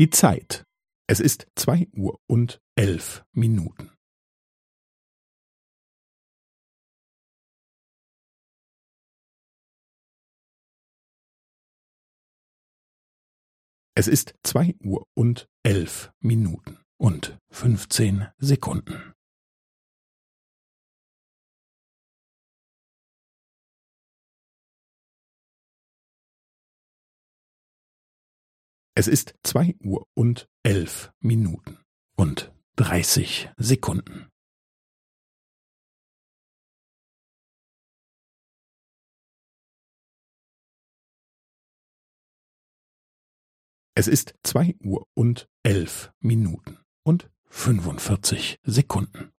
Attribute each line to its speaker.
Speaker 1: Die Zeit. Es ist zwei Uhr und elf Minuten. Es ist zwei Uhr und elf Minuten und fünfzehn Sekunden. Es ist zwei Uhr und elf Minuten und dreißig Sekunden. Es ist zwei Uhr und elf Minuten und fünfundvierzig Sekunden.